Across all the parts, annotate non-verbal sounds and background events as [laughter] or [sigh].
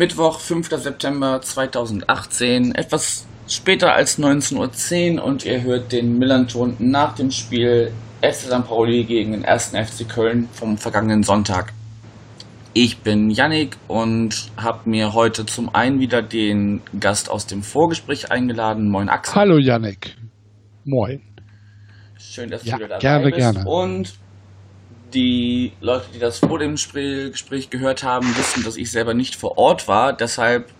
Mittwoch, 5. September 2018, etwas später als 19.10 Uhr und ihr hört den Millanton nach dem Spiel FC St. Pauli gegen den 1. FC Köln vom vergangenen Sonntag. Ich bin Yannick und habe mir heute zum einen wieder den Gast aus dem Vorgespräch eingeladen. Moin Axel. Hallo Yannick. Moin. Schön, dass Ja, du wieder dabei gerne, bist. gerne. Und die Leute, die das vor dem Gespräch gehört haben, wissen, dass ich selber nicht vor Ort war. Deshalb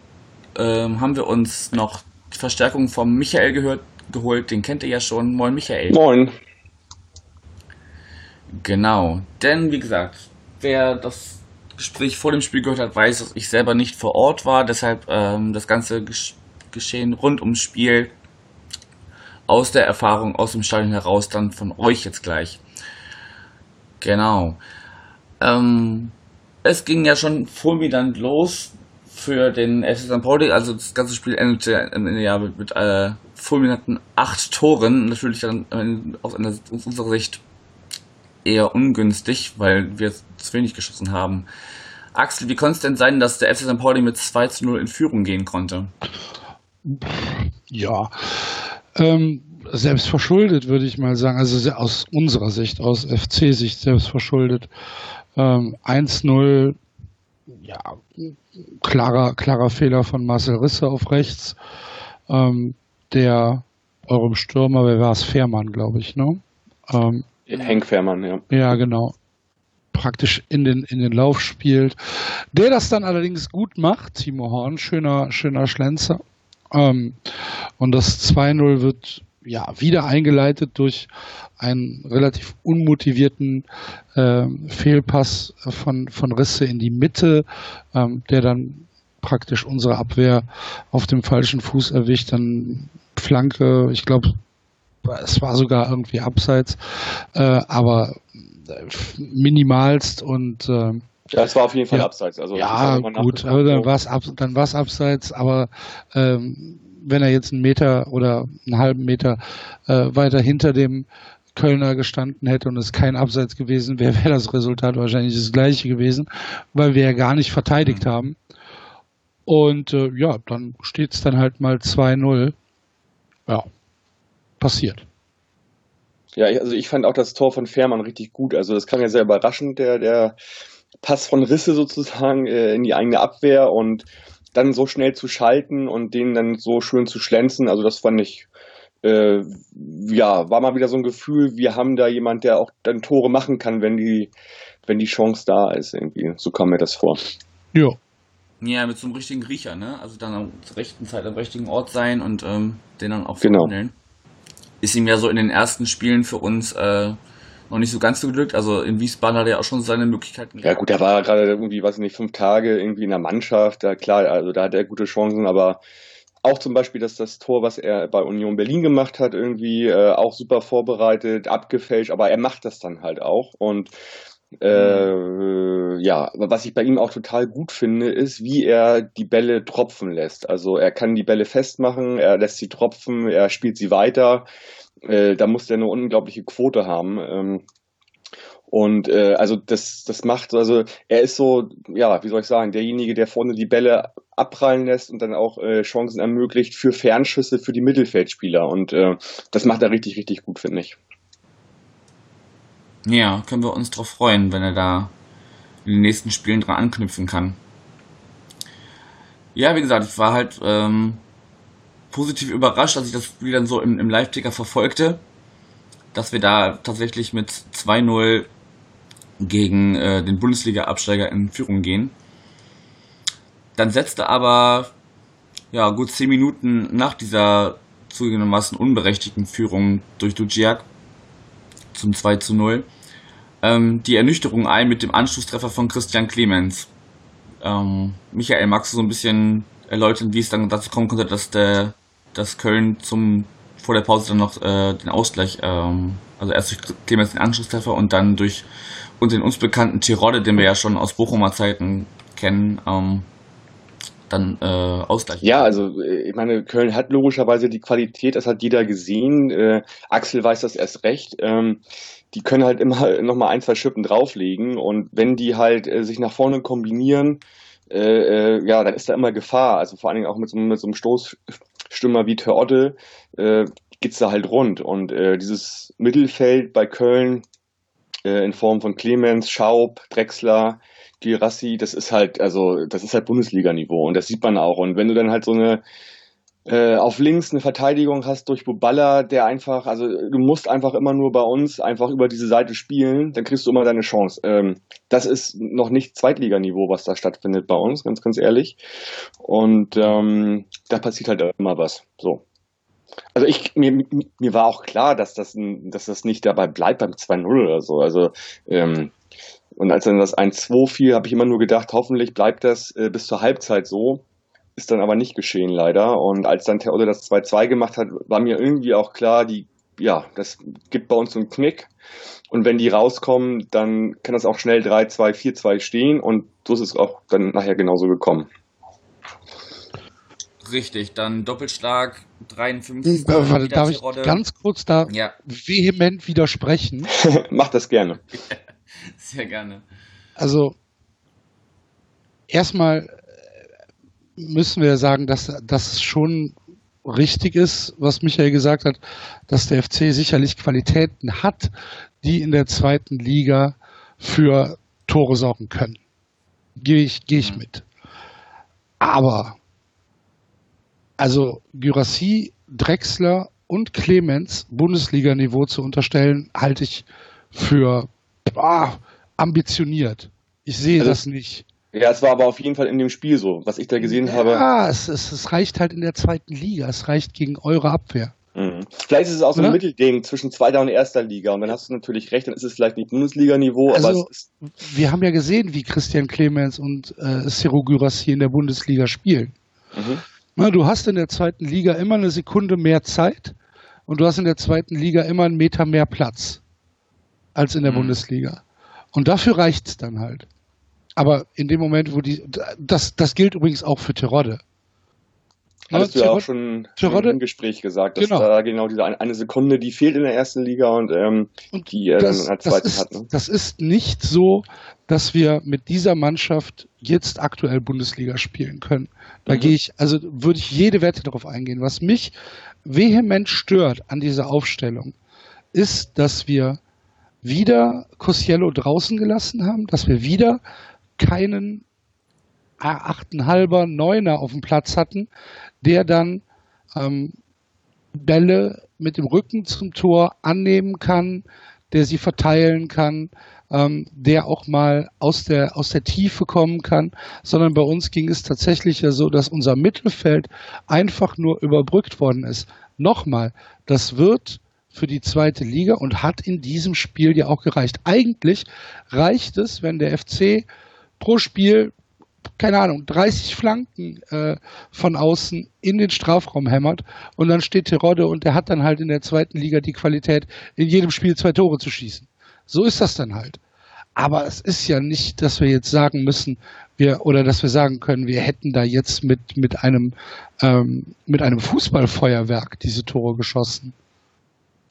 ähm, haben wir uns noch die Verstärkung vom Michael gehört, geholt. Den kennt ihr ja schon. Moin Michael. Moin. Genau. Denn, wie gesagt, wer das Gespräch vor dem Spiel gehört hat, weiß, dass ich selber nicht vor Ort war. Deshalb ähm, das ganze Gesch Geschehen rund ums Spiel aus der Erfahrung aus dem Stadion heraus dann von euch jetzt gleich. Genau. Ähm, es ging ja schon fulminant los für den FC St. Pauli. Also das ganze Spiel endete am Ende ja mit, mit äh, fulminanten acht Toren. Natürlich dann aus, einer, aus unserer Sicht eher ungünstig, weil wir zu wenig geschossen haben. Axel, wie konnte es denn sein, dass der FC St. Pauli mit 2 zu 0 in Führung gehen konnte? Ja. Ähm, selbst verschuldet, würde ich mal sagen. Also aus unserer Sicht, aus FC-Sicht selbst verschuldet. Ähm, 1-0, ja, klarer, klarer Fehler von Marcel Risse auf rechts. Ähm, der eurem Stürmer, wer war es? Fährmann, glaube ich, ne? Ähm, Henk Fährmann, ja. Ja, genau. Praktisch in den, in den Lauf spielt. Der das dann allerdings gut macht, Timo Horn, schöner, schöner Schlenzer. Ähm, und das 2-0 wird ja wieder eingeleitet durch einen relativ unmotivierten ähm, Fehlpass von, von Risse in die Mitte, ähm, der dann praktisch unsere Abwehr auf dem falschen Fuß erwischt. Dann Flanke, ich glaube, es war sogar irgendwie abseits, äh, aber äh, minimalst und äh, Ja, es war auf jeden Fall Ja. abseits. Also, ja gut, aber dann war es ab, dann war's abseits, aber ähm, wenn er jetzt einen Meter oder einen halben Meter äh, weiter hinter dem Kölner gestanden hätte und es kein Abseits gewesen wäre, [laughs] wäre das Resultat wahrscheinlich das gleiche gewesen, weil wir ja gar nicht verteidigt haben. Und äh, ja, dann steht es dann halt mal 2-0. Ja, passiert. Ja, also ich fand auch das Tor von Fährmann richtig gut. Also das kam ja sehr überraschend, der, der Pass von Risse sozusagen äh, in die eigene Abwehr und dann so schnell zu schalten und den dann so schön zu schlänzen. Also das fand ich, äh, ja, war mal wieder so ein Gefühl, wir haben da jemand, der auch dann Tore machen kann, wenn die, wenn die Chance da ist irgendwie. So kam mir das vor. Ja, Ja, mit so einem richtigen Riecher, ne? Also dann am- zur rechten Zeit am richtigen Ort sein und ähm, den dann auch Genau. verwandeln. Ist ihm ja so in den ersten Spielen für uns äh, noch nicht so ganz so geglückt. Also in Wiesbaden hat er auch schon seine Möglichkeiten Ja gut, der war gerade irgendwie, weiß nicht, fünf Tage irgendwie in der Mannschaft. Da, klar, also da hat er gute Chancen, aber auch zum Beispiel, dass das Tor, was er bei Union Berlin gemacht hat, irgendwie äh, auch super vorbereitet, abgefälscht, aber er macht das dann halt auch. Und äh, ja, was ich bei ihm auch total gut finde, ist, wie er die Bälle tropfen lässt. Also er kann die Bälle festmachen, er lässt sie tropfen, er spielt sie weiter. Äh, da muss er eine unglaubliche Quote haben. Ähm, und äh, also das, das macht, also er ist so, ja, wie soll ich sagen, derjenige, der vorne die Bälle abprallen lässt und dann auch äh, Chancen ermöglicht für Fernschüsse für die Mittelfeldspieler. Und äh, das macht er richtig, richtig gut, finde ich. Ja, können wir uns drauf freuen, wenn er da in den nächsten Spielen dran anknüpfen kann. Ja, wie gesagt, ich war halt ähm, positiv überrascht, als ich das Spiel dann so im, im Live-Ticker verfolgte, dass wir da tatsächlich mit 2-0 gegen äh, den Bundesliga-Absteiger in Führung gehen. Dann setzte aber ja gut 10 Minuten nach dieser zugegebenermaßen unberechtigten Führung durch Duciak zum 2 zu 0 ähm, die Ernüchterung ein mit dem Anschlusstreffer von Christian Clemens. Ähm, Michael, magst du so ein bisschen erläutern, wie es dann dazu kommen konnte, dass der dass Köln zum vor der Pause dann noch äh, den Ausgleich, ähm, also erst durch Clemens den Anschlusstreffer und dann durch und den uns bekannten Tirode, den wir ja schon aus Bochumer Zeiten kennen, ähm, dann äh, ausgleichen. Ja, also äh, ich meine, Köln hat logischerweise die Qualität, das hat jeder gesehen. Äh, Axel weiß das erst recht. Ähm, die können halt immer [laughs] noch mal ein, zwei Schippen drauflegen und wenn die halt äh, sich nach vorne kombinieren, äh, äh, ja, dann ist da immer Gefahr. Also vor allen Dingen auch mit so, mit so einem Stoßstürmer wie Terodde äh, geht's da halt rund. Und äh, dieses Mittelfeld bei Köln äh, in Form von Clemens, Schaub, Drexler, Girassi, das ist halt, also das ist halt Bundesliga-Niveau und das sieht man auch. Und wenn du dann halt so eine äh, auf links eine Verteidigung hast durch Buballa, der einfach, also du musst einfach immer nur bei uns einfach über diese Seite spielen, dann kriegst du immer deine Chance. Ähm, das ist noch nicht Zweitliganiveau, was da stattfindet bei uns, ganz, ganz ehrlich. Und ähm, da passiert halt immer was. So. Also ich, mir, mir war auch klar, dass das, dass das nicht dabei bleibt beim 2-0 oder so. Also ähm, und als dann das 1-2 fiel, habe ich immer nur gedacht, hoffentlich bleibt das äh, bis zur Halbzeit so. Ist dann aber nicht geschehen, leider. Und als dann Terodde das 2-2 gemacht hat, war mir irgendwie auch klar, die, ja, das gibt bei uns einen Knick. Und wenn die rauskommen, dann kann das auch schnell 3-2, 4-2 stehen. Und so ist es auch dann nachher genauso gekommen. Richtig, dann Doppelschlag 53. Äh, warte, darf ich ganz kurz da ja. vehement widersprechen? [laughs] Mach das gerne. [laughs] [laughs] Sehr gerne. Also, erstmal müssen wir sagen, dass das schon richtig ist, was Michael gesagt hat, dass der FC sicherlich Qualitäten hat, die in der zweiten Liga für Tore sorgen können. Gehe ich, gehe ich mit. Aber, also Gyrassi, Drexler und Clemens Bundesliga-Niveau zu unterstellen, halte ich für ah, ambitioniert. Ich sehe also, das nicht. Ja, es war aber auf jeden Fall in dem Spiel so, was ich da gesehen ja, habe. Ja, es, es, es, reicht halt in der zweiten Liga. Es reicht gegen eure Abwehr. Mhm. Vielleicht ist es auch so ein ja? Mittelding zwischen zweiter und erster Liga. Und dann hast du natürlich recht, dann ist es vielleicht nicht Bundesliga-Niveau, also, aber es ist wir haben ja gesehen, wie Christian Clemens und äh, Ciro Gyras hier in der Bundesliga spielen. Mhm. Na, du hast in der zweiten Liga immer eine Sekunde mehr Zeit und du hast in der zweiten Liga immer einen Meter mehr Platz als in der mhm. Bundesliga. Und dafür reicht es dann halt. Aber in dem Moment, wo die, das, das gilt übrigens auch für Terodde. Hattest ja, du ja auch schon Terodde, im Gespräch gesagt, dass genau. da genau diese eine Sekunde, die fehlt in der ersten Liga und, ähm, und die er dann in der zweiten ist, hat. Ne? Das ist nicht so, dass wir mit dieser Mannschaft jetzt aktuell Bundesliga spielen können. Da mhm. gehe ich, also würde ich jede Wette darauf eingehen. Was mich vehement stört an dieser Aufstellung, ist, dass wir wieder Cosiello draußen gelassen haben, dass wir wieder keinen achteinhalber, neuner auf dem Platz hatten, der dann ähm, Bälle mit dem Rücken zum Tor annehmen kann, der sie verteilen kann, ähm, der auch mal aus der, aus der Tiefe kommen kann, sondern bei uns ging es tatsächlich ja so, dass unser Mittelfeld einfach nur überbrückt worden ist. Nochmal, das wird für die zweite Liga und hat in diesem Spiel ja auch gereicht. Eigentlich reicht es, wenn der FC pro Spiel, keine Ahnung, 30 Flanken äh, von außen in den Strafraum hämmert und dann steht Terodde und der hat dann halt in der zweiten Liga die Qualität, in jedem Spiel zwei Tore zu schießen. So ist das dann halt. Aber es ist ja nicht, dass wir jetzt sagen müssen, wir oder dass wir sagen können, wir hätten da jetzt mit mit einem ähm, mit einem Fußballfeuerwerk diese Tore geschossen.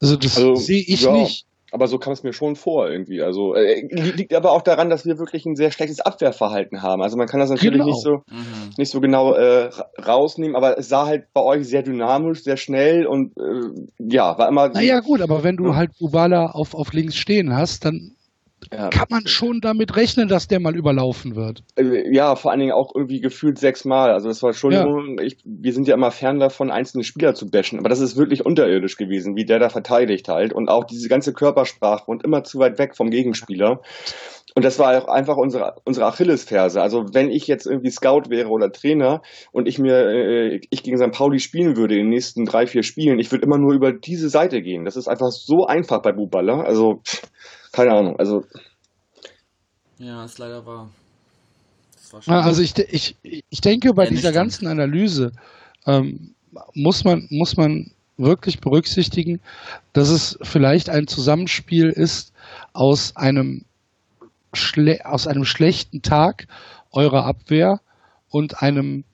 Also das also, sehe ich ja, nicht. Aber so kam es mir schon vor irgendwie. Also äh, liegt aber auch daran, dass wir wirklich ein sehr schlechtes Abwehrverhalten haben. Also man kann das natürlich genau. nicht so mhm. nicht so genau äh, rausnehmen, aber es sah halt bei euch sehr dynamisch, sehr schnell und äh, ja, war immer. Naja gut, aber wenn du ja. halt Ubala auf, auf links stehen hast, dann ja. kann man schon damit rechnen, dass der mal überlaufen wird. Äh, ja, vor allen Dingen auch irgendwie gefühlt sechsmal. Also das war schon, ja. ich, wir sind ja immer fern davon, einzelne Spieler zu bashen, aber das ist wirklich unterirdisch gewesen, wie der da verteidigt halt und auch diese ganze Körpersprache und immer zu weit weg vom Gegenspieler. Und das war auch einfach unsere, unsere Achillesferse. Also wenn ich jetzt irgendwie Scout wäre oder Trainer und ich mir, äh, ich gegen St. Pauli spielen würde in den nächsten drei, vier Spielen, ich würde immer nur über diese Seite gehen. Das ist einfach so einfach bei Buballa. Also pff, keine Ahnung, also. Ja, ist leider wahr. Also ich, ich, ich denke, bei ja, dieser ganzen Analyse ähm, muss, man, muss man wirklich berücksichtigen, dass es vielleicht ein Zusammenspiel ist aus einem, Schle aus einem schlechten Tag eurer Abwehr und einem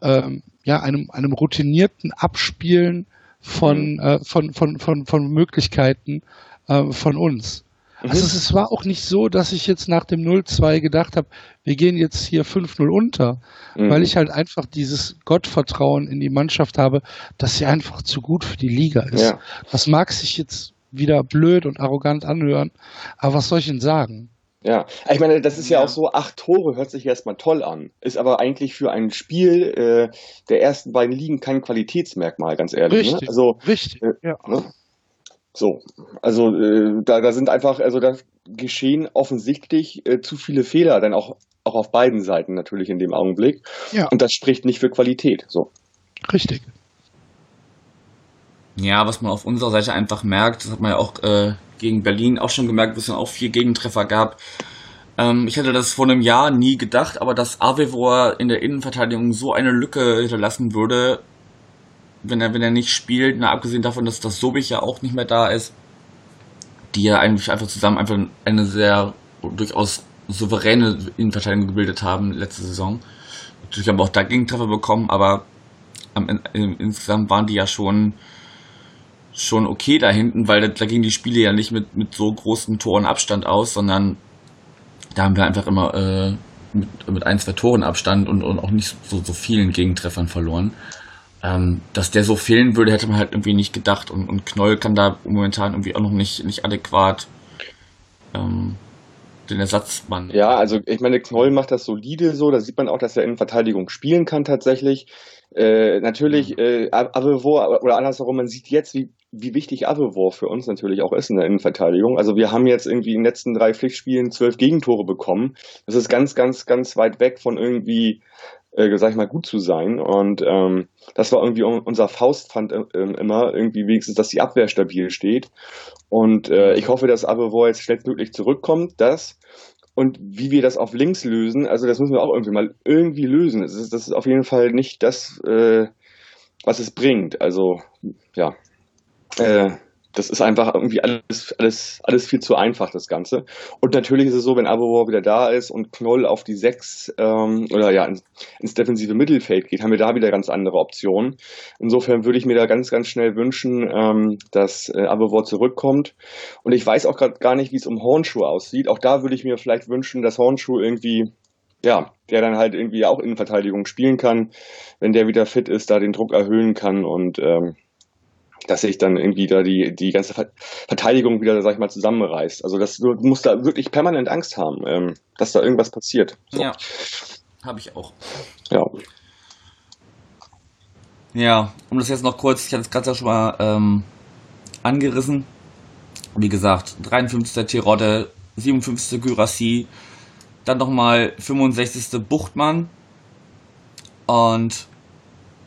ähm, ja, einem, einem routinierten Abspielen von, mhm. äh, von, von, von, von Möglichkeiten äh, von uns. Mhm. Also es war auch nicht so, dass ich jetzt nach dem 0-2 gedacht habe, wir gehen jetzt hier 5-0 unter, mhm. weil ich halt einfach dieses Gottvertrauen in die Mannschaft habe, dass sie einfach zu gut für die Liga ist. Ja. Das mag sich jetzt wieder blöd und arrogant anhören, aber was soll ich denn sagen? Ja, ich meine, das ist ja, ja auch so, acht Tore hört sich erstmal toll an, ist aber eigentlich für ein Spiel äh, der ersten beiden Ligen kein Qualitätsmerkmal, ganz ehrlich. Ne? Richtig, ne? also, richtig, äh, ja. Ne? So, also äh, da, da sind einfach, also da geschehen offensichtlich äh, zu viele Fehler, dann auch, auch auf beiden Seiten natürlich in dem Augenblick. Ja. Und das spricht nicht für Qualität. So. Richtig. Ja, was man auf unserer Seite einfach merkt, das hat man ja auch äh, gegen Berlin auch schon gemerkt, wo es dann auch vier Gegentreffer gab. Ähm, ich hätte das vor einem Jahr nie gedacht, aber dass Avevor in der Innenverteidigung so eine Lücke hinterlassen würde, wenn er, wenn er nicht spielt, na, abgesehen davon, dass das Sobich ja auch nicht mehr da ist, die ja eigentlich einfach zusammen einfach eine sehr durchaus souveräne Innenverteidigung gebildet haben letzte Saison. Natürlich haben wir auch da Gegentreffer bekommen, aber am, insgesamt waren die ja schon schon okay da hinten, weil da, da gingen die Spiele ja nicht mit, mit so großen Toren Abstand aus, sondern da haben wir einfach immer äh, mit, mit ein, zwei Toren Abstand und, und auch nicht so, so vielen Gegentreffern verloren. Ähm, dass der so fehlen würde, hätte man halt irgendwie nicht gedacht. Und, und Knoll kann da momentan irgendwie auch noch nicht, nicht adäquat ähm, den Ersatzmann. Ja, also ich meine, Knoll macht das solide so, da sieht man auch, dass er in Verteidigung spielen kann tatsächlich. Äh, natürlich, äh, Avevor oder andersherum, man sieht jetzt, wie, wie wichtig Avevor für uns natürlich auch ist in der Innenverteidigung. Also wir haben jetzt irgendwie in den letzten drei Pflichtspielen zwölf Gegentore bekommen. Das ist ganz, ganz, ganz weit weg von irgendwie, äh, sag ich mal, gut zu sein. Und ähm, das war irgendwie unser Faustpfand äh, immer, irgendwie wenigstens, dass die Abwehr stabil steht. Und äh, ich hoffe, dass Avevor jetzt schnellstmöglich zurückkommt, das und wie wir das auf links lösen, also das müssen wir auch irgendwie mal irgendwie lösen. Das ist, das ist auf jeden Fall nicht das, äh, was es bringt. Also, ja. Äh, das ist einfach irgendwie alles, alles, alles viel zu einfach, das Ganze. Und natürlich ist es so, wenn Abobor wieder da ist und Knoll auf die sechs ähm, oder ja ins, ins defensive Mittelfeld geht, haben wir da wieder ganz andere Optionen. Insofern würde ich mir da ganz, ganz schnell wünschen, ähm, dass äh, Abobor zurückkommt. Und ich weiß auch gerade gar nicht, wie es um Hornschuh aussieht. Auch da würde ich mir vielleicht wünschen, dass Hornschuh irgendwie ja, der dann halt irgendwie auch in Verteidigung spielen kann, wenn der wieder fit ist, da den Druck erhöhen kann und ähm, dass sich dann irgendwie da die, die ganze Verteidigung wieder, sag ich mal, zusammenreißt. Also das, du musst da wirklich permanent Angst haben, ähm, dass da irgendwas passiert. So. Ja, habe ich auch. Ja. Ja, um das jetzt noch kurz, ich hatte es gerade schon mal ähm, angerissen. Wie gesagt, 53. Tirode, 57. Gyrassi, dann nochmal 65. Buchtmann und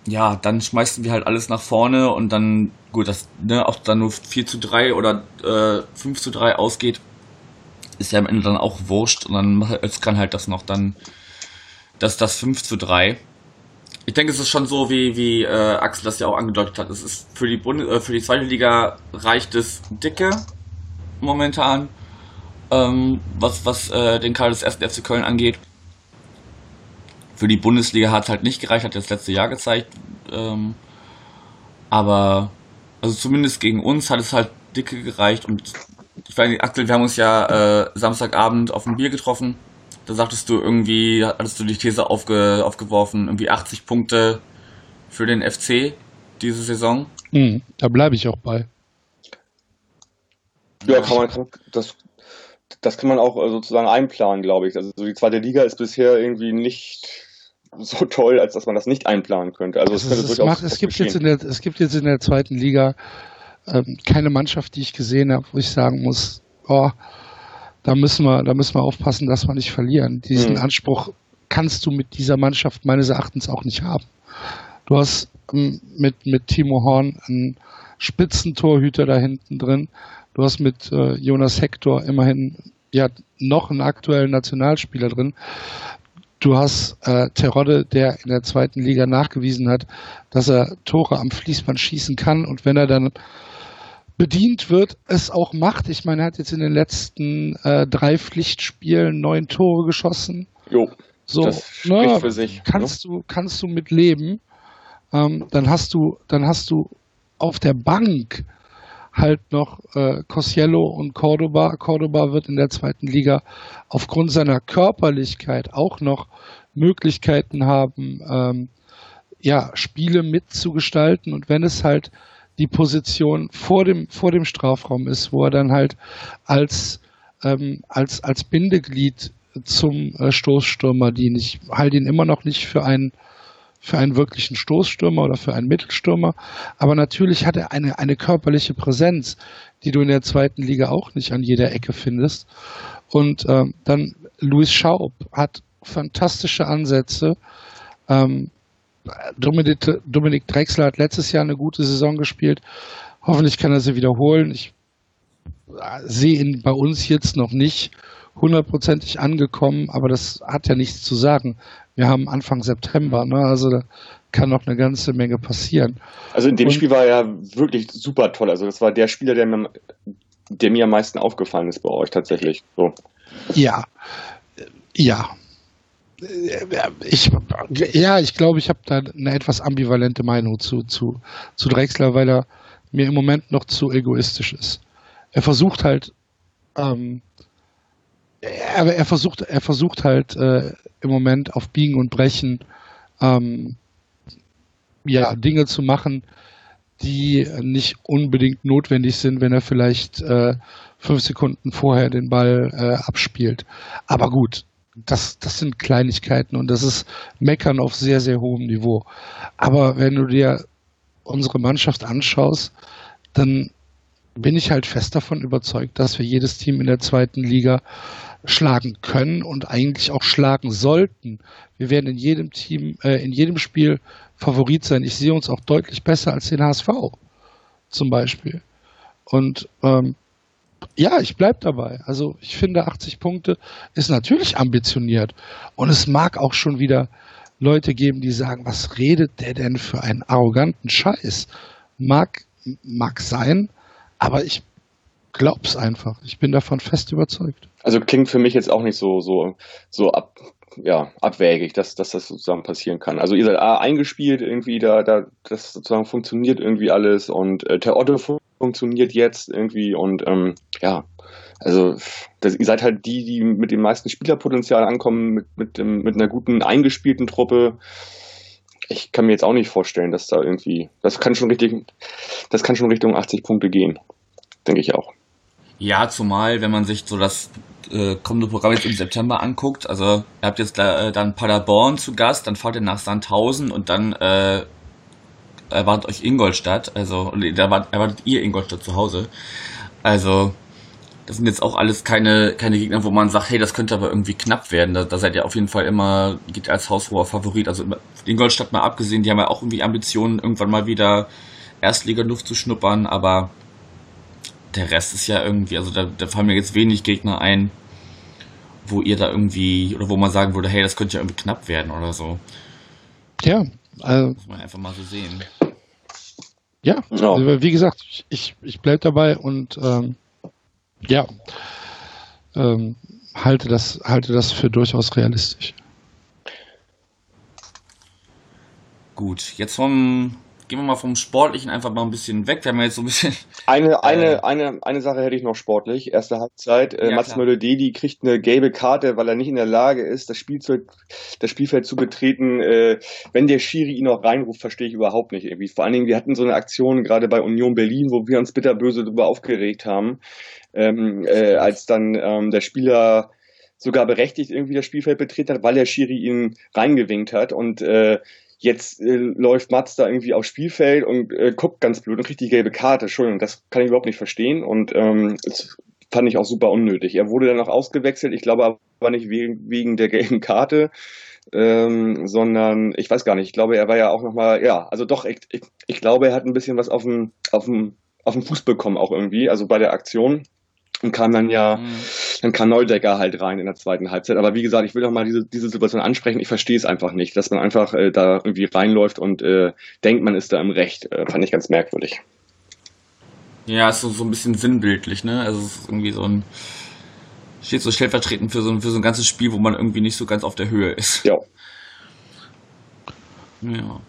ja, dann schmeißen wir halt alles nach vorne und dann, gut, dass ne, auch dann nur 4 zu 3 oder äh, 5 zu 3 ausgeht, ist ja am Ende dann auch wurscht und dann kann halt das noch dann das, das 5 zu 3. Ich denke, es ist schon so, wie, wie äh, Axel das ja auch angedeutet hat. Es ist für die Bund äh, für die zweite Liga reicht es dicke momentan, ähm, was, was äh, den Kader des ersten FC Köln angeht. Für die Bundesliga hat es halt nicht gereicht, hat das letzte Jahr gezeigt. Ähm, aber also zumindest gegen uns hat es halt dicke gereicht und ich weiß nicht, Axel, wir haben uns ja äh, Samstagabend auf ein Bier getroffen. Da sagtest du irgendwie, hattest du die These aufge, aufgeworfen, irgendwie 80 Punkte für den FC diese Saison. Mhm, da bleibe ich auch bei. Ja, kann man, das, das kann man auch äh, sozusagen einplanen, glaube ich. Also die zweite Liga ist bisher irgendwie nicht so toll, als dass man das nicht einplanen könnte. Also, es, es, macht, es gibt jetzt in der, es gibt jetzt in der zweiten Liga ähm, keine Mannschaft, die ich gesehen habe, wo ich sagen muss, oh, da müssen wir, da müssen wir aufpassen, dass wir nicht verlieren. Diesen hm. Anspruch kannst du mit dieser Mannschaft meines Erachtens auch nicht haben. Du hast ähm, mit, mit Timo Horn einen Spitzentorhüter da hinten drin. Du hast mit äh, Jonas Hector immerhin ja noch einen aktuellen Nationalspieler drin. Du hast äh, Terodde, der in der zweiten Liga nachgewiesen hat, dass er Tore am Fließband schießen kann und wenn er dann bedient wird, es auch macht. Ich meine, er hat jetzt in den letzten äh, drei Pflichtspielen neun Tore geschossen. Jo. So, das spricht ne, für sich. kannst du kannst du mit leben. Ähm, dann hast du dann hast du auf der Bank halt noch äh, Cosiello und Cordoba. Cordoba wird in der zweiten Liga aufgrund seiner Körperlichkeit auch noch Möglichkeiten haben, ähm, ja, Spiele mitzugestalten. Und wenn es halt die Position vor dem, vor dem Strafraum ist, wo er dann halt als, ähm, als, als Bindeglied zum äh, Stoßstürmer dient. Ich halte ihn immer noch nicht für einen für einen wirklichen Stoßstürmer oder für einen Mittelstürmer. Aber natürlich hat er eine, eine körperliche Präsenz, die du in der zweiten Liga auch nicht an jeder Ecke findest. Und ähm, dann Luis Schaub hat fantastische Ansätze. Ähm, Dominik, Dominik Drexler hat letztes Jahr eine gute Saison gespielt. Hoffentlich kann er sie wiederholen. Ich äh, sehe ihn bei uns jetzt noch nicht hundertprozentig angekommen, aber das hat ja nichts zu sagen. Wir haben Anfang September, ne? also da kann noch eine ganze Menge passieren. Also in dem Und- Spiel war er ja wirklich super toll. Also das war der Spieler, der mir, der mir am meisten aufgefallen ist bei euch tatsächlich. So. Ja, ja. Ich, ja, ich glaube, ich habe da eine etwas ambivalente Meinung zu, zu, zu Drexler, weil er mir im Moment noch zu egoistisch ist. Er versucht halt, ähm, er, er versucht, er versucht halt äh, im Moment auf Biegen und Brechen ähm, ja, Dinge zu machen, die nicht unbedingt notwendig sind, wenn er vielleicht äh, fünf Sekunden vorher den Ball äh, abspielt. Aber gut, das, das sind Kleinigkeiten und das ist Meckern auf sehr, sehr hohem Niveau. Aber wenn du dir unsere Mannschaft anschaust, dann bin ich halt fest davon überzeugt, dass wir jedes Team in der zweiten Liga schlagen können und eigentlich auch schlagen sollten. Wir werden in jedem Team, äh, in jedem Spiel Favorit sein. Ich sehe uns auch deutlich besser als den HSV zum Beispiel. Und ähm, ja, ich bleib dabei. Also ich finde 80 Punkte ist natürlich ambitioniert. Und es mag auch schon wieder Leute geben, die sagen, was redet der denn für einen arroganten Scheiß? Mag, mag sein, aber ich glaub's einfach. Ich bin davon fest überzeugt. Also klingt für mich jetzt auch nicht so, so, so ab, ja, abwägig, dass, dass das sozusagen passieren kann. Also ihr seid A, eingespielt irgendwie, da, da, das sozusagen funktioniert irgendwie alles und äh, der Otto fu- funktioniert jetzt irgendwie und ähm, ja, also das, ihr seid halt die, die mit dem meisten Spielerpotenzial ankommen, mit, mit, dem, mit einer guten eingespielten Truppe. Ich kann mir jetzt auch nicht vorstellen, dass da irgendwie, das kann schon richtig, das kann schon Richtung 80 Punkte gehen. Denke ich auch. Ja, zumal, wenn man sich so das äh, kommende Programm jetzt im September anguckt, also ihr habt jetzt da, äh, dann Paderborn zu Gast, dann fahrt ihr nach Sandhausen und dann äh, erwartet euch Ingolstadt, also da wart- erwartet ihr Ingolstadt zu Hause. Also das sind jetzt auch alles keine, keine Gegner, wo man sagt, hey, das könnte aber irgendwie knapp werden. Da, da seid ihr auf jeden Fall immer, geht als haushoher Favorit. Also Ingolstadt mal abgesehen, die haben ja auch irgendwie Ambitionen, irgendwann mal wieder Erstliga-Luft zu schnuppern, aber der Rest ist ja irgendwie, also da, da fallen mir jetzt wenig Gegner ein, wo ihr da irgendwie, oder wo man sagen würde, hey, das könnte ja irgendwie knapp werden oder so. Ja, also, Muss man einfach mal so sehen. ja. Ja. Also, wie gesagt, ich, ich, ich bleib dabei und ähm, ja, ähm, halte das, halte das für durchaus realistisch. Gut, jetzt vom, gehen wir mal vom Sportlichen einfach mal ein bisschen weg. Wir haben ja jetzt so ein bisschen, [laughs] Eine, eine, Äh. eine, eine Sache hätte ich noch sportlich. Erste Halbzeit. Äh, Ja, Mats klar. Möller-Deli kriegt eine gelbe Karte, weil er nicht in der Lage ist, das Spielzeug, das Spielfeld zu betreten. Äh, wenn der Schiri ihn noch reinruft, verstehe ich überhaupt nicht irgendwie. Vor allen Dingen, wir hatten so eine Aktion gerade bei Union Berlin, wo wir uns bitterböse darüber aufgeregt haben, ähm, äh, als dann ähm, der Spieler sogar berechtigt irgendwie das Spielfeld betreten hat, weil der Schiri ihn reingewinkt hat und äh, jetzt äh, läuft Mats da irgendwie aufs Spielfeld und äh, guckt ganz blöd und kriegt die gelbe Karte. Entschuldigung, das kann ich überhaupt nicht verstehen und ähm, fand ich auch super unnötig. Er wurde dann noch ausgewechselt, ich glaube aber nicht wegen, wegen der gelben Karte, ähm, sondern ich weiß gar nicht, ich glaube, er war ja auch nochmal, ja, also doch, ich, ich, ich glaube, er hat ein bisschen was auf dem, auf dem, auf dem Fuß bekommen auch irgendwie, also bei der Aktion und kam dann ja Mhm. Dann kam Neudecker halt rein in der zweiten Halbzeit. Aber wie gesagt, ich will doch mal diese, diese Situation ansprechen. Ich verstehe es einfach nicht, dass man einfach äh, da irgendwie reinläuft und äh, denkt, man ist da im Recht. Äh, fand ich ganz merkwürdig. ja, ist so, so ein bisschen sinnbildlich, ne? Also es ist irgendwie so ein, steht so stellvertretend für so, für so ein ganzes Spiel, wo man irgendwie nicht so ganz auf der Höhe ist. Ja. Ja.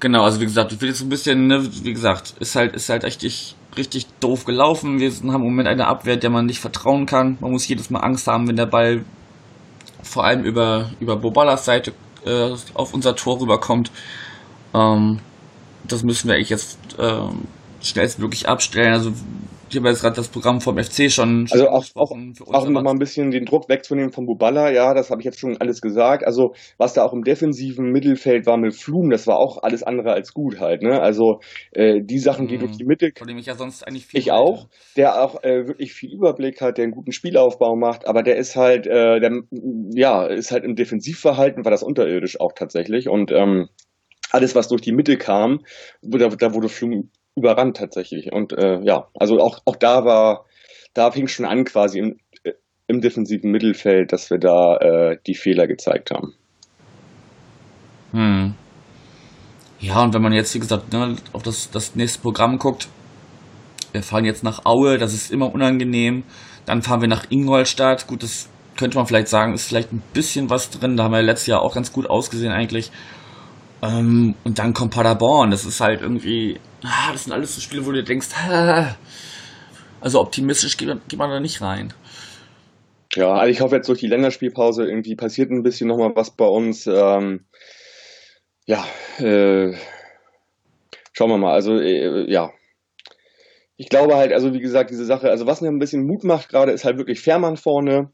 Genau, also wie gesagt, ich will jetzt ein bisschen, ne, wie gesagt, ist halt, ist halt richtig, richtig doof gelaufen. Wir haben im Moment eine Abwehr, der man nicht vertrauen kann. Man muss jedes Mal Angst haben, wenn der Ball vor allem über, über Bobalas Seite äh, auf unser Tor rüberkommt. Ähm, das müssen wir eigentlich jetzt ähm, schnellstmöglich abstellen. Also ich habe jetzt gerade das Programm vom FC schon, also auch, auch, auch nochmal ein bisschen den Druck wegzunehmen von Buballa, ja, das habe ich jetzt schon alles gesagt. Also was da auch im defensiven Mittelfeld war mit Flum, das war auch alles andere als gut halt. Ne? Also äh, die Sachen, die mhm. durch die Mitte. Von dem ich ja sonst eigentlich viel. Ich auch, der auch äh, wirklich viel Überblick hat, der einen guten Spielaufbau macht, aber der ist halt, äh, der, ja, ist halt im Defensivverhalten war das unterirdisch auch tatsächlich und ähm, alles, was durch die Mitte kam, da, da wurde Flum überrannt tatsächlich. Und äh, ja, also auch, auch da war, da fing schon an quasi im, äh, im defensiven Mittelfeld, dass wir da äh, die Fehler gezeigt haben. Hm. Ja, und wenn man jetzt, wie gesagt, ne, auf das, das nächste Programm guckt, wir fahren jetzt nach Aue, das ist immer unangenehm. Dann fahren wir nach Ingolstadt. Gut, das könnte man vielleicht sagen, ist vielleicht ein bisschen was drin. Da haben wir letztes Jahr auch ganz gut ausgesehen eigentlich. Ähm, und dann kommt Paderborn. Das ist halt irgendwie, ah, das sind alles so Spiele, wo du denkst, ah, also optimistisch geht, geht man da nicht rein. Ja, also ich hoffe jetzt durch die Länderspielpause irgendwie passiert ein bisschen nochmal was bei uns. Ähm, ja, äh, schauen wir mal. Also äh, ja, ich glaube halt, also wie gesagt, diese Sache, also was mir ein bisschen Mut macht gerade, ist halt wirklich Fährmann vorne.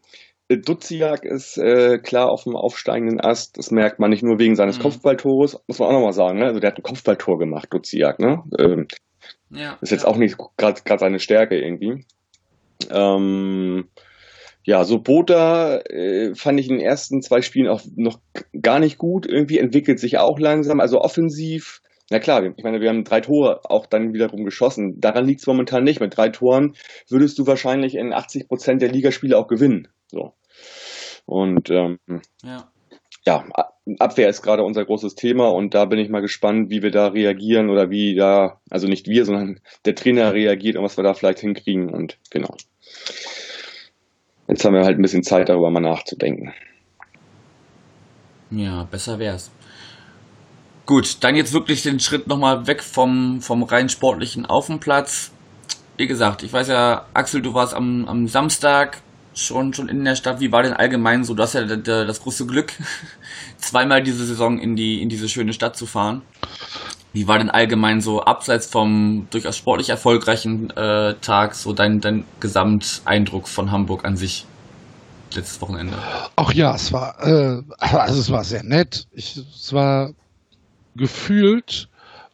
Duziak ist äh, klar auf dem aufsteigenden Ast. Das merkt man nicht nur wegen seines mhm. Kopfballtores, muss man auch nochmal sagen. Ne? Also der hat ein Kopfballtor gemacht, Duziak. Ne? Ähm, ja, ist jetzt ja. auch nicht gerade seine Stärke irgendwie. Ähm, ja, so Bota äh, fand ich in den ersten zwei Spielen auch noch gar nicht gut. Irgendwie entwickelt sich auch langsam. Also offensiv, na klar, ich meine, wir haben drei Tore auch dann wiederum geschossen. Daran liegt es momentan nicht. Mit drei Toren würdest du wahrscheinlich in 80 Prozent der Ligaspiele auch gewinnen. So. Und ähm, ja. ja, Abwehr ist gerade unser großes Thema und da bin ich mal gespannt, wie wir da reagieren oder wie da, also nicht wir, sondern der Trainer reagiert und was wir da vielleicht hinkriegen und genau. Jetzt haben wir halt ein bisschen Zeit, darüber mal nachzudenken. Ja, besser wär's. Gut, dann jetzt wirklich den Schritt nochmal weg vom, vom rein sportlichen auf dem Platz. Wie gesagt, ich weiß ja, Axel, du warst am, am Samstag schon, schon in der Stadt. Wie war denn allgemein so? Du hast ja das große Glück, [laughs] zweimal diese Saison in die, in diese schöne Stadt zu fahren. Wie war denn allgemein so, abseits vom durchaus sportlich erfolgreichen äh, Tag, so dein, dein Gesamteindruck von Hamburg an sich? Letztes Wochenende. Ach ja, es war, äh, also es war sehr nett. Ich, es war gefühlt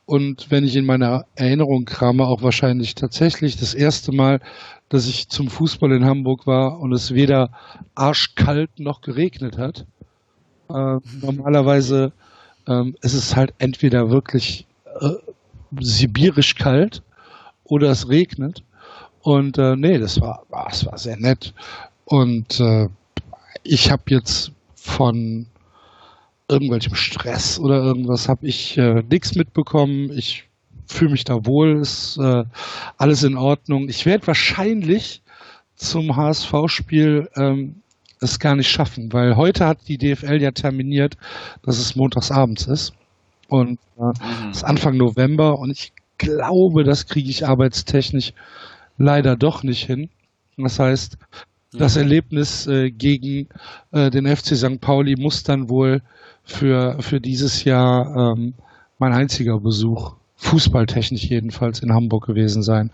und wenn ich in meiner Erinnerung krame, auch wahrscheinlich tatsächlich das erste Mal, dass ich zum Fußball in Hamburg war und es weder arschkalt noch geregnet hat. Äh, normalerweise ähm, ist es halt entweder wirklich äh, sibirisch kalt oder es regnet. Und äh, nee, das war, das war sehr nett. Und äh, ich habe jetzt von irgendwelchem Stress oder irgendwas habe ich äh, nichts mitbekommen. Ich fühle mich da wohl, ist äh, alles in Ordnung. Ich werde wahrscheinlich zum HSV-Spiel ähm, es gar nicht schaffen, weil heute hat die DFL ja terminiert, dass es montagsabends ist und äh, mhm. ist Anfang November und ich glaube, das kriege ich arbeitstechnisch leider doch nicht hin. Das heißt, das Erlebnis äh, gegen äh, den FC St. Pauli muss dann wohl für, für dieses Jahr ähm, mein einziger Besuch fußballtechnisch jedenfalls in Hamburg gewesen sein.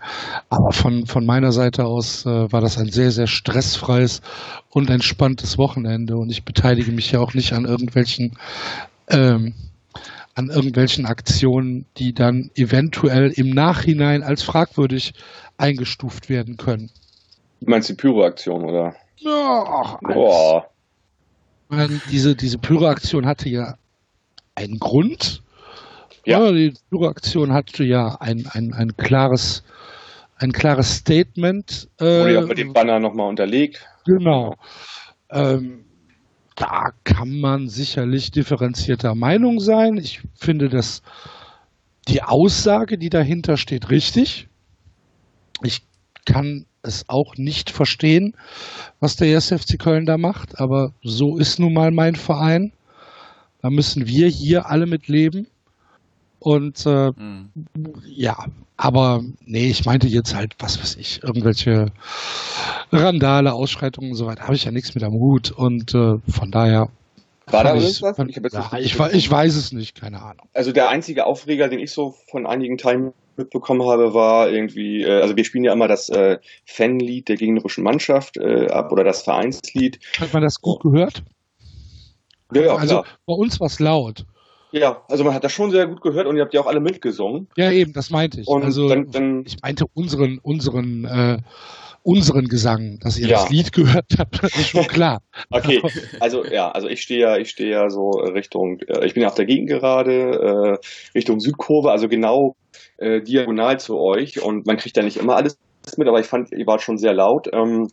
Aber von, von meiner Seite aus äh, war das ein sehr, sehr stressfreies und entspanntes Wochenende und ich beteilige mich ja auch nicht an irgendwelchen ähm, an irgendwelchen Aktionen, die dann eventuell im Nachhinein als fragwürdig eingestuft werden können. Du meinst die Pyro-Aktion, oder? Ja, ach, Boah. Diese, diese Pyro-Aktion hatte ja einen Grund ja. ja die Pyro-Aktion hatte ja ein, ein, ein klares ein klares Statement. Äh, Wurde ja mit dem Banner nochmal unterlegt. Genau. Ähm, da kann man sicherlich differenzierter Meinung sein. Ich finde, dass die Aussage, die dahinter steht, richtig. Ich kann es auch nicht verstehen, was der 1. FC Köln da macht, aber so ist nun mal mein Verein. Da müssen wir hier alle mit leben. Und äh, Hm. ja, aber nee, ich meinte jetzt halt, was weiß ich, irgendwelche Randale, Ausschreitungen und so weiter, habe ich ja nichts mit am Hut. Und äh, von daher. War da irgendwas? fand- Ich ja, ich, ich weiß es nicht, keine Ahnung. Also der einzige Aufreger, den ich so von einigen Teilen mitbekommen habe, war irgendwie, äh, also wir spielen ja immer das äh, Fanlied der gegnerischen Mannschaft äh, ab oder das Vereinslied. Hat man das gut gehört? Ja, ja, also klar. bei uns war es laut. Ja, also man hat das schon sehr gut gehört und ihr habt ja auch alle mitgesungen. Ja, eben, das meinte ich. Und also dann, dann ich meinte unseren, unseren, äh, unseren Gesang, dass ihr Ja. das Lied gehört habt, das ist schon klar. [laughs] Okay, also ja, also ich stehe ja, ich stehe ja so Richtung, äh, ich bin ja auf der Gegengerade, äh, Richtung Südkurve, also genau äh, diagonal zu euch und man kriegt ja nicht immer alles mit, aber ich fand, ihr wart schon sehr laut ähm,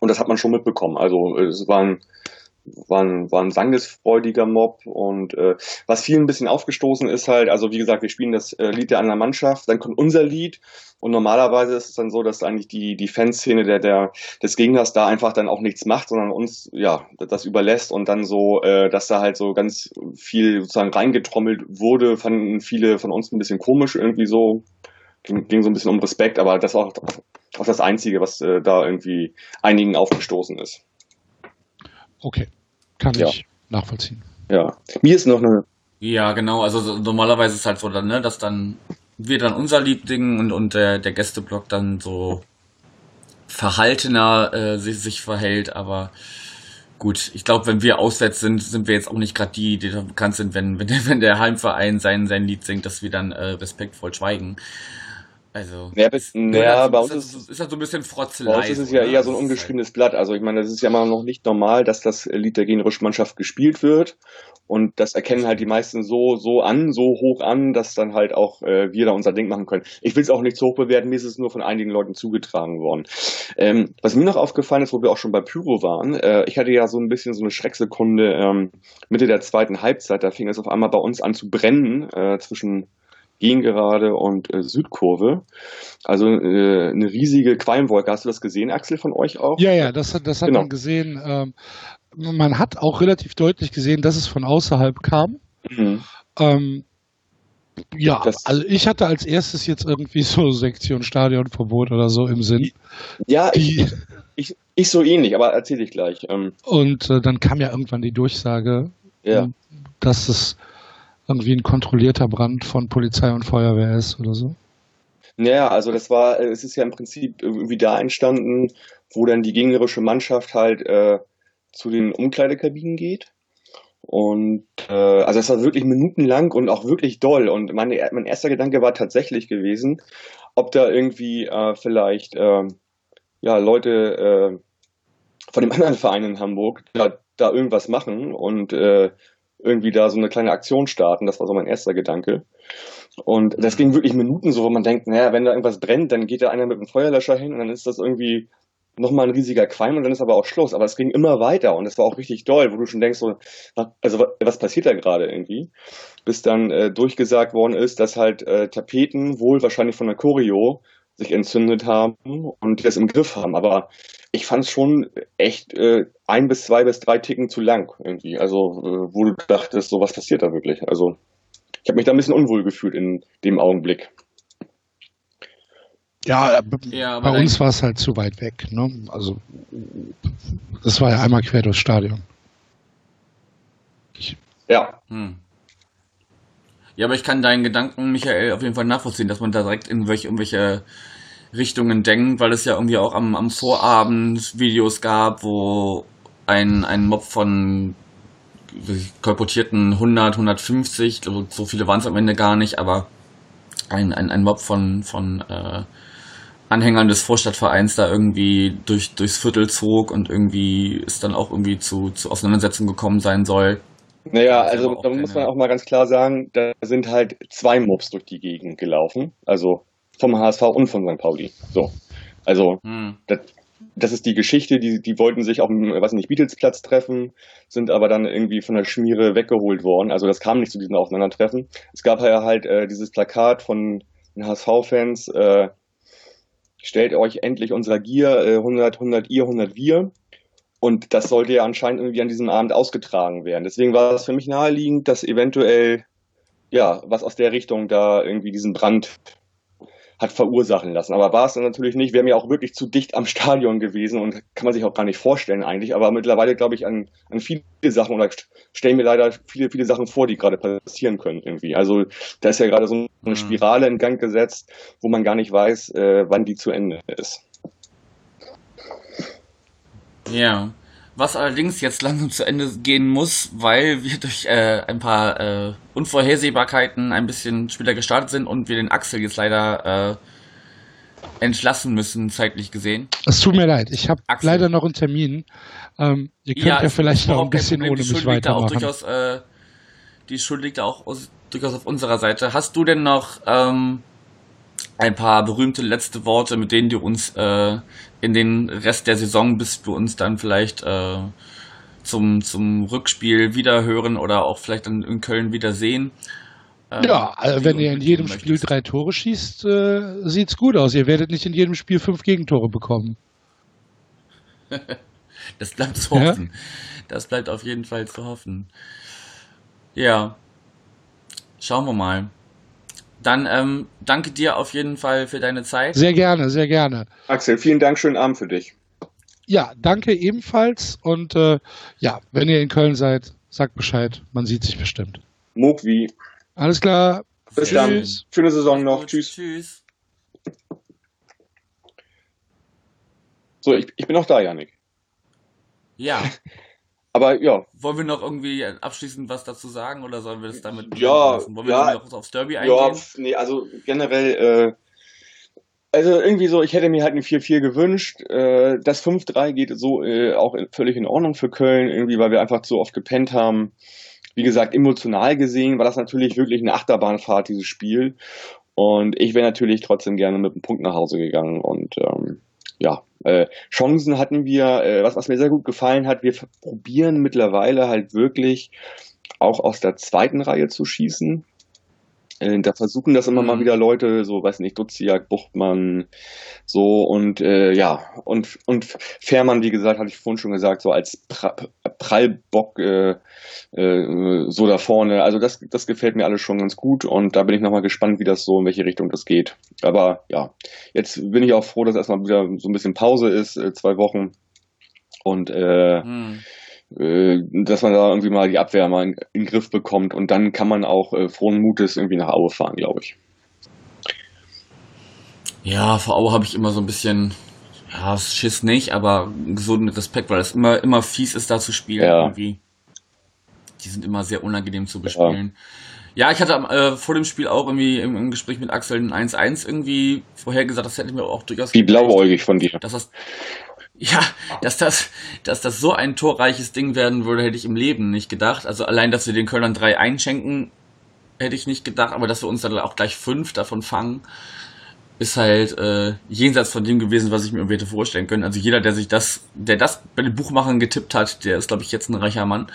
und das hat man schon mitbekommen. Also es war ein, war ein, war ein sangesfreudiger Mob und äh, was vielen ein bisschen aufgestoßen ist halt, also wie gesagt, wir spielen das äh, Lied der anderen Mannschaft, dann kommt unser Lied und normalerweise ist es dann so, dass eigentlich die, die Fanszene der, der, des Gegners da einfach dann auch nichts macht, sondern uns ja das überlässt und dann so, äh, dass da halt so ganz viel sozusagen reingetrommelt wurde, fanden viele von uns ein bisschen komisch irgendwie so. Ging, ging so ein bisschen um Respekt, aber das war auch, auch das Einzige, was äh, da irgendwie einigen aufgestoßen ist. Okay, kann Ja. ich nachvollziehen. Ja. Mir ist noch eine. Ja, genau. Also so, normalerweise ist es halt so, dann, ne, dass dann wir dann unser Lied singen und, und der, der Gästeblock dann so verhaltener äh, sich, sich verhält. Aber gut, ich glaube, wenn wir auswärts sind, sind wir jetzt auch nicht gerade die, die da bekannt sind, wenn, [laughs] wenn, der, wenn der Heimverein sein, sein Lied singt, dass wir dann äh, respektvoll schweigen. Also, Ja, bis, ja, bei uns ist, ist ist, ist halt so ein bisschen Bei Frotzelei. uns ist es ja ne? eher so ein Das ist ungeschriebenes Blatt. Also ich meine, das ist ja immer noch nicht normal, dass das Lied der gegnerischen Mannschaft gespielt wird. Und das erkennen halt die meisten so, so an, so hoch an, dass dann halt auch äh, wir da unser Ding machen können. Ich will es auch nicht so hoch bewerten, mir ist es nur von einigen Leuten zugetragen worden. Ähm, was mir noch aufgefallen ist, wo wir auch schon bei Pyro waren, äh, ich hatte ja so ein bisschen so eine Schrecksekunde ähm, Mitte der zweiten Halbzeit, da fing es auf einmal bei uns an zu brennen äh, zwischen Gegengerade und äh, Südkurve. Also äh, eine riesige Qualmwolke. Hast du das gesehen, Axel, von euch auch? Ja, ja, das, hat- das hat Genau. man gesehen. Ähm, man hat auch relativ deutlich gesehen, dass es von außerhalb kam. Mhm. Ähm, ja, Das- also ich hatte als erstes jetzt irgendwie so [laughs] Sektion Stadionverbot oder so im Sinn. Ja, ich, Die, ich, ich so ähnlich, aber erzähl ich gleich. Ähm, und äh, dann kam ja irgendwann die Durchsage, ja. dass es irgendwie ein kontrollierter Brand von Polizei und Feuerwehr ist oder so. Naja, also das war, äh, es ist ja im Prinzip irgendwie da entstanden, wo dann die gegnerische Mannschaft halt äh, zu den Umkleidekabinen geht. Und äh, also es war wirklich minutenlang und auch wirklich doll. Und meine, mein erster Gedanke war tatsächlich gewesen, ob da irgendwie äh, vielleicht äh, ja Leute äh, von dem [laughs] anderen Verein in Hamburg da, da irgendwas machen und äh, irgendwie da so eine kleine Aktion starten. Das war so mein erster Gedanke. Und das ging wirklich Minuten so, wo man denkt, naja, wenn da irgendwas brennt, dann geht da einer mit einem Feuerlöscher hin und dann ist das irgendwie nochmal ein riesiger Qualm und dann ist aber auch Schluss. Aber es ging immer weiter und es war auch richtig doll, wo du schon denkst, so, also wa- was passiert da gerade irgendwie? Bis dann äh, durchgesagt worden ist, dass halt äh, Tapeten wohl wahrscheinlich von der Choreo sich entzündet haben und die das im Griff haben. Aber ich fand es schon echt äh, ein bis zwei bis drei Ticken zu lang irgendwie. Also äh, wo du dachtest, so was passiert da wirklich? Also ich habe mich da ein bisschen unwohl gefühlt in dem Augenblick. Ja, äh, Ja, bei uns war es halt zu weit weg. Ne? Also das war ja einmal quer durchs Stadion. Ja, Hm. Ja, aber ich kann deinen Gedanken, Michael, auf jeden Fall nachvollziehen, dass man da direkt in welche, irgendwelche Richtungen denkt, weil es ja irgendwie auch am, am Vorabend Videos gab, wo ein, ein Mob von kolportierten 100, 150, so- so viele waren es am Ende gar nicht, aber ein, ein, ein Mob von, von äh, Anhängern des Vorstadtvereins da irgendwie durch, durchs Viertel zog und irgendwie es dann auch irgendwie zu, zu Auseinandersetzungen gekommen sein soll. Naja, also da muss man auch mal ganz klar sagen, da sind halt zwei Mobs durch die Gegend gelaufen. Also vom HSV und von St. Pauli. So. Also Hm. das, das ist die Geschichte, die, die wollten sich auf dem, was nicht, Beatlesplatz treffen, sind aber dann irgendwie von der Schmiere weggeholt worden. Also das kam nicht zu diesem Aufeinandertreffen. Es gab ja halt äh, dieses Plakat von den HSV-Fans, äh, stellt euch endlich unserer Gier äh, 100, 100 ihr, 100 wir. Und das sollte ja anscheinend irgendwie an diesem Abend ausgetragen werden. Deswegen war es für mich naheliegend, dass eventuell ja was aus der Richtung da irgendwie diesen Brand hat verursachen lassen. Aber war es dann natürlich nicht. Wäre mir auch wirklich zu dicht am [laughs] Stadion gewesen und kann man sich auch gar nicht vorstellen eigentlich. Aber mittlerweile glaube ich an, an viele Sachen oder stellen mir leider viele, viele Sachen vor, die gerade passieren können irgendwie. Also da ist ja gerade so eine mhm. Spirale in Gang gesetzt, wo man gar nicht weiß, äh, wann die zu Ende ist. Ja. Was allerdings jetzt langsam zu Ende gehen muss, weil wir durch äh, ein paar äh, Unvorhersehbarkeiten ein bisschen später gestartet sind und wir den Axel jetzt leider äh, entlassen müssen, zeitlich gesehen. Es tut mir leid, ich habe leider noch einen Termin. Ähm, ihr könnt ja, ja vielleicht noch ein bisschen ohne mich weitermachen. Durchaus, äh, die Schuld liegt auch aus, durchaus auf unserer Seite. Hast du denn noch ähm, ein paar berühmte letzte Worte, mit denen du uns äh, in den Rest der Saison, bis wir uns dann vielleicht äh, zum, zum Rückspiel wiederhören oder auch vielleicht dann in Köln wiedersehen. Ähm, ja, also wenn ihr in jedem Spiel möchtest. drei Tore schießt, äh, sieht's gut aus. Ihr werdet nicht in jedem Spiel fünf Gegentore bekommen. [laughs] das bleibt zu hoffen. Ja? Das bleibt auf jeden Fall zu hoffen. Ja. Schauen wir mal. Dann ähm, danke dir auf jeden Fall für deine Zeit. Sehr gerne, sehr gerne. Axel, vielen Dank, schönen Abend für dich. Ja, danke ebenfalls. Und äh, ja, wenn ihr in Köln seid, sagt Bescheid. Man sieht sich bestimmt. Mogwi. Alles klar. Bis Tschüss. dann. Schöne Saison noch. Tschüss. Tschüss. So, ich, ich bin auch da, Janik. Ja. [laughs] Aber ja. Wollen wir noch irgendwie abschließend was dazu sagen oder sollen wir das damit ja, Wollen wir ja, noch aufs Derby eingehen? Ja, nee, also generell, äh, also irgendwie so, ich hätte mir halt ein 4-4 gewünscht. Äh, das 5-3 geht so äh, auch völlig in Ordnung für Köln, irgendwie, weil wir einfach zu oft gepennt haben. Wie gesagt, emotional gesehen war das natürlich wirklich eine Achterbahnfahrt, dieses Spiel. Und ich wäre natürlich trotzdem gerne mit einem Punkt nach Hause gegangen. Und ähm, ja, äh, Chancen hatten wir, äh, was, was mir sehr gut gefallen hat, wir probieren mittlerweile halt wirklich auch aus der zweiten Reihe zu schießen. Äh, da versuchen das immer mhm. mal wieder Leute, so weiß nicht, Duziak, Buchtmann, so und äh, ja, und, und Fährmann, wie gesagt, hatte ich vorhin schon gesagt, so als pra Prallbock äh, äh, so da vorne. Also das, das gefällt mir alles schon ganz gut und da bin ich nochmal gespannt, wie das so, in welche Richtung das geht. Aber ja, jetzt bin ich auch froh, dass erstmal wieder so ein bisschen Pause ist, äh, zwei Wochen. Und äh, mhm äh, dass man da irgendwie mal die Abwehr mal in, in den Griff bekommt und dann kann man auch äh, frohen Mutes irgendwie nach Aue fahren, glaube ich. Ja, vor Aue habe ich immer so ein bisschen, ja, Schiss nicht, aber gesunden Respekt, weil es immer, immer fies ist, da zu spielen ja. irgendwie. Die sind immer sehr unangenehm zu bespielen. Ja, ja ich hatte äh, vor dem Spiel auch irgendwie im, im Gespräch mit Axel ein 1-1 irgendwie vorhergesagt, das hätte ich mir auch durchaus. Wie blauäugig von dir. Dass das, ja, dass das, dass das so ein torreiches Ding werden würde, hätte ich im Leben nicht gedacht. Also allein, dass wir den Kölnern drei einschenken, hätte ich nicht gedacht, aber dass wir uns dann auch gleich fünf davon fangen, ist halt äh, jenseits von dem gewesen, was ich mir hätte vorstellen können. Also jeder, der sich das, der das bei den Buchmachern getippt hat, der ist, glaube ich, jetzt ein reicher Mann.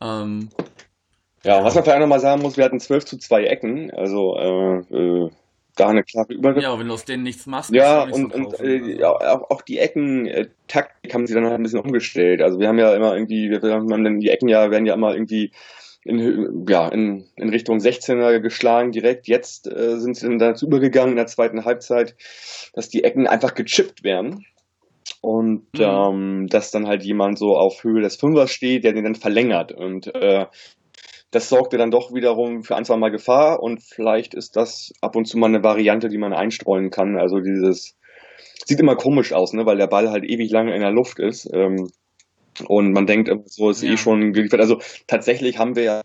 Ähm, ja, was man vielleicht nochmal sagen muss, wir hatten 12 zu 2 Ecken, also äh, äh, da eine klare Übergabe. Ja, wenn du aus denen nichts machst. Ja, und, so und äh, ja, auch, auch die Ecken-Taktik äh, haben sie dann halt ein bisschen umgestellt. Also wir haben ja immer irgendwie, wir haben die Ecken ja, werden ja immer irgendwie in, ja, in, in Richtung 16er geschlagen direkt. Jetzt äh, sind sie dann dazu übergegangen in der zweiten Halbzeit, dass die Ecken einfach gechippt werden. Und mhm. ähm, dass dann halt jemand so auf Höhe des Fünfers steht, der den dann verlängert. Und äh, das sorgte dann doch wiederum für ein, zwei Mal Gefahr und vielleicht ist das ab und zu mal eine Variante, die man einstreuen kann. Also dieses sieht immer komisch aus, ne, weil der Ball halt ewig lange in der Luft ist. Ähm, und man denkt, so ist eh ja. eh schon geliefert. Also tatsächlich haben wir ja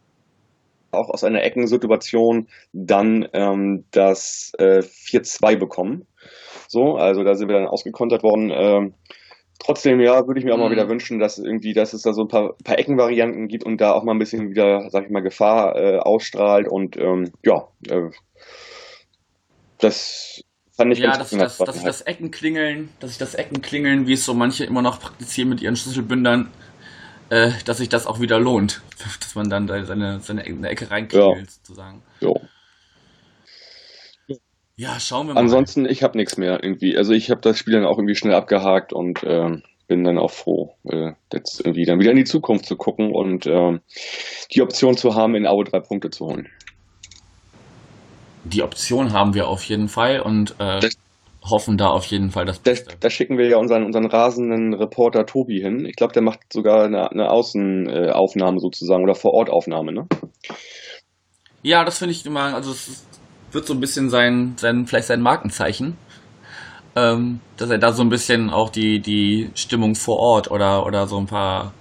auch aus einer Eckensituation dann ähm, das äh, 4-2 bekommen. So, also da sind wir dann ausgekontert worden. Ähm, Trotzdem, ja, würde ich mir auch mal wieder mhm. wünschen, dass irgendwie, dass es da so ein paar, paar Eckenvarianten gibt und da auch mal ein bisschen wieder, sag ich mal, Gefahr äh, ausstrahlt und ähm, ja, äh, das fand ich ja, ganz dass, dass, dass ich das Eckenklingeln, dass ich das Eckenklingeln, wie es so manche immer noch praktizieren mit ihren Schlüsselbündern, äh, dass sich das auch wieder lohnt, [laughs] dass man dann da seine, seine Ecke reinklingelt, ja. sozusagen. Ja. Ja, schauen wir mal. Ansonsten, ich habe nichts mehr irgendwie. Also ich habe das Spiel dann auch irgendwie schnell abgehakt und ähm, bin dann auch froh, äh, jetzt irgendwie dann wieder in die Zukunft zu gucken und ähm, die Option zu haben, in Aue drei Punkte zu holen. Die Option haben wir auf jeden Fall und äh, Das- hoffen da auf jeden Fall das Da, Beste. da schicken wir ja unseren, unseren rasenden Reporter Tobi hin. Ich glaube, der macht sogar eine, eine Außenaufnahme sozusagen oder Vor-Ort-Aufnahme, ne? Ja, das finde ich immer, also es ist- wird so ein bisschen sein, sein vielleicht sein Markenzeichen, ähm, dass er da so ein bisschen auch die die Stimmung vor Ort oder oder so ein paar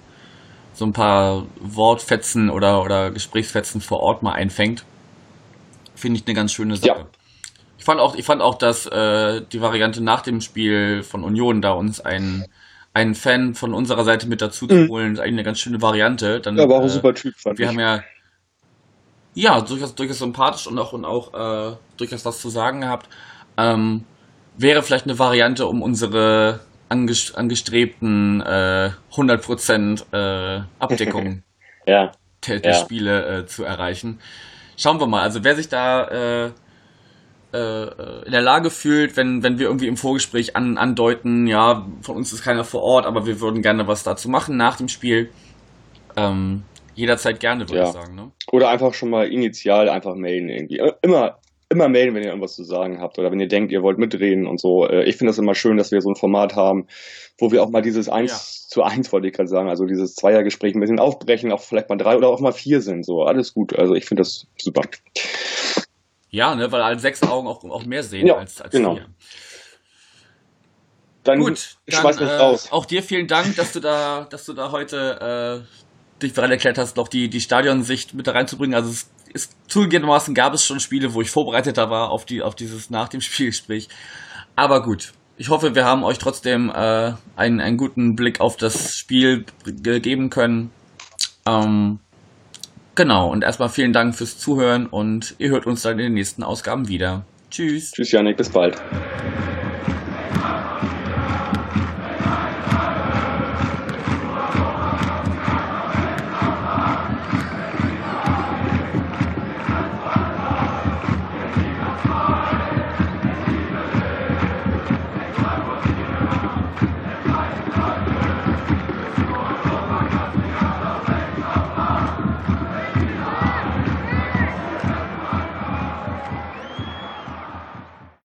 so ein paar Wortfetzen oder oder Gesprächsfetzen vor Ort mal einfängt. Finde ich eine ganz schöne Sache. Ja. Ich fand auch, ich fand auch, dass äh, die Variante nach dem Spiel von Union da uns ein einen Fan von unserer Seite mit dazu zu Mhm. holen, ist eigentlich eine ganz schöne Variante. Dann, Ja, aber auch ein äh, super Typ, fand wir ich. haben ja ja durchaus, durchaus sympathisch und auch und auch äh, durchaus was zu sagen gehabt. Ähm, wäre vielleicht eine Variante, um unsere anges angestrebten äh, 100% äh, Abdeckung [laughs] ja. der, der Ja. Spiele äh, zu erreichen. Schauen wir mal. Also wer sich da äh, äh, in der Lage fühlt, wenn, wenn wir irgendwie im Vorgespräch an, andeuten, ja, von uns ist keiner vor Ort, aber wir würden gerne was dazu machen nach dem Spiel. Ähm, jederzeit gerne, würde Ja. ich sagen. Ne? Oder einfach schon mal initial einfach melden irgendwie. Äh, Immer, immer melden, wenn ihr irgendwas zu sagen habt oder wenn ihr denkt, ihr wollt mitreden und so. Äh, Ich finde das immer schön, dass wir so ein Format haben, wo wir auch mal dieses eins zu eins wollte ich gerade sagen, also dieses Zweiergespräch ein bisschen aufbrechen, auch vielleicht mal drei oder auch mal vier sind. So, alles gut. Also ich finde das super. Ja, ne, weil alle sechs Augen auch, auch mehr sehen Ja, als, als genau. vier. Dann Gut, dann, schmeiß mich äh, raus. auch dir vielen Dank, dass du da, dass du da heute äh, dich bereit erklärt hast, noch die, die Stadionsicht mit da reinzubringen. Also es ist zugegebenermaßen gab es schon Spiele, wo ich vorbereiteter war auf die, auf dieses nach dem [laughs] Spielgespräch. Aber gut. Ich hoffe, wir haben euch trotzdem äh, einen, einen guten Blick auf das Spiel ge- geben können. Ähm, genau, und erstmal vielen Dank fürs Zuhören und ihr hört uns dann in den nächsten Ausgaben wieder. Tschüss. Tschüss, Janik, bis bald.